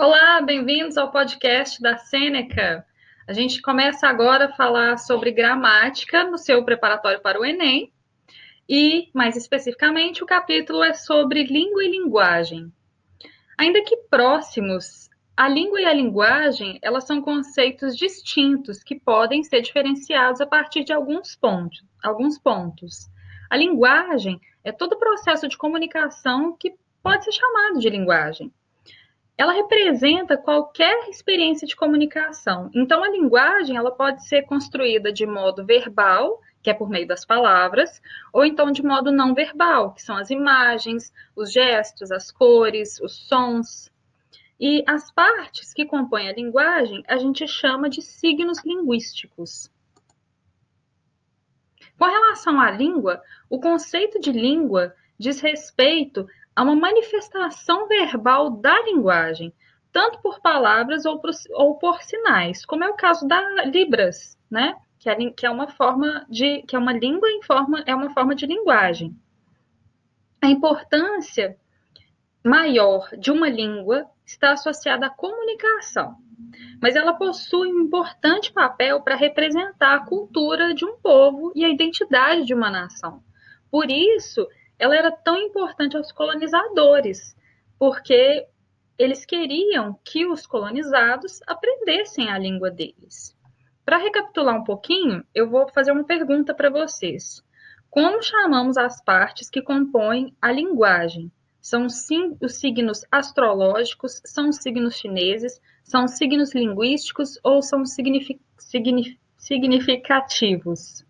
Olá, bem-vindos ao podcast da Sêneca. A gente começa agora a falar sobre gramática no seu preparatório para o Enem. E, mais especificamente, o capítulo é sobre língua e linguagem. Ainda que próximos, a língua e a linguagem, elas são conceitos distintos que podem ser diferenciados a partir de alguns pontos. Alguns pontos. A linguagem é todo o processo de comunicação que pode ser chamado de linguagem ela representa qualquer experiência de comunicação. Então, a linguagem ela pode ser construída de modo verbal, que é por meio das palavras, ou então de modo não verbal, que são as imagens, os gestos, as cores, os sons. E as partes que compõem a linguagem a gente chama de signos linguísticos. Com relação à língua, o conceito de língua diz respeito a uma manifestação verbal da linguagem, tanto por palavras ou por, ou por sinais, como é o caso da Libras, né? Que é, que é uma forma de que é uma língua em forma é uma forma de linguagem. A importância maior de uma língua está associada à comunicação, mas ela possui um importante papel para representar a cultura de um povo e a identidade de uma nação. Por isso, ela era tão importante aos colonizadores, porque eles queriam que os colonizados aprendessem a língua deles. Para recapitular um pouquinho, eu vou fazer uma pergunta para vocês. Como chamamos as partes que compõem a linguagem? São os signos astrológicos, são os signos chineses, são os signos linguísticos ou são significativos?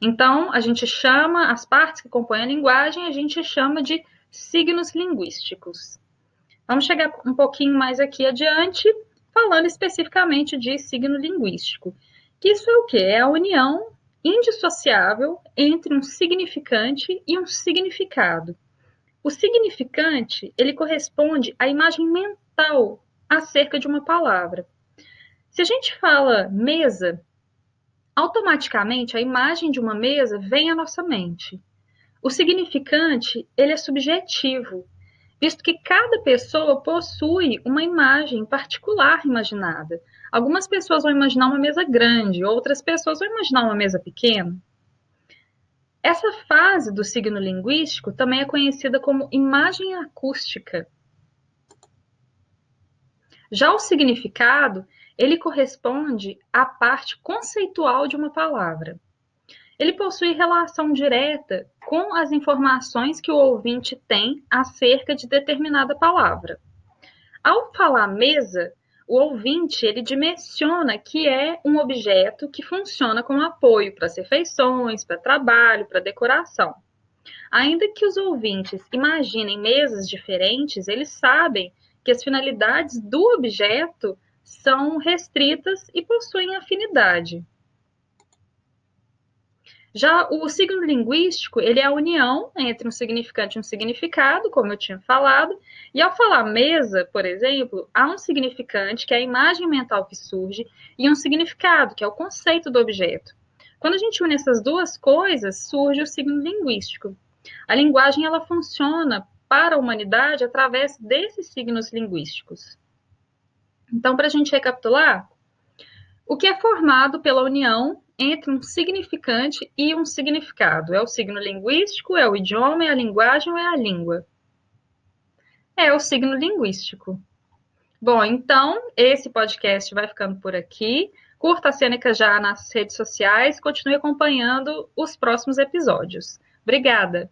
Então, a gente chama as partes que compõem a linguagem, a gente chama de signos linguísticos. Vamos chegar um pouquinho mais aqui adiante, falando especificamente de signo linguístico. Que isso é o quê? É a união indissociável entre um significante e um significado. O significante, ele corresponde à imagem mental acerca de uma palavra. Se a gente fala mesa, automaticamente a imagem de uma mesa vem à nossa mente. O significante, ele é subjetivo, visto que cada pessoa possui uma imagem particular imaginada. Algumas pessoas vão imaginar uma mesa grande, outras pessoas vão imaginar uma mesa pequena. Essa fase do signo linguístico também é conhecida como imagem acústica. Já o significado, ele corresponde à parte conceitual de uma palavra. Ele possui relação direta com as informações que o ouvinte tem acerca de determinada palavra. Ao falar mesa, o ouvinte ele dimensiona que é um objeto que funciona como apoio para as refeições, para trabalho, para decoração. Ainda que os ouvintes imaginem mesas diferentes, eles sabem que as finalidades do objeto são restritas e possuem afinidade. Já o signo linguístico, ele é a união entre um significante e um significado, como eu tinha falado, e ao falar mesa, por exemplo, há um significante, que é a imagem mental que surge, e um significado, que é o conceito do objeto. Quando a gente une essas duas coisas, surge o signo linguístico. A linguagem ela funciona para a humanidade através desses signos linguísticos. Então, para a gente recapitular, o que é formado pela união entre um significante e um significado? É o signo linguístico, é o idioma, é a linguagem ou é a língua? É o signo linguístico. Bom, então, esse podcast vai ficando por aqui. Curta a Cênica já nas redes sociais, continue acompanhando os próximos episódios. Obrigada!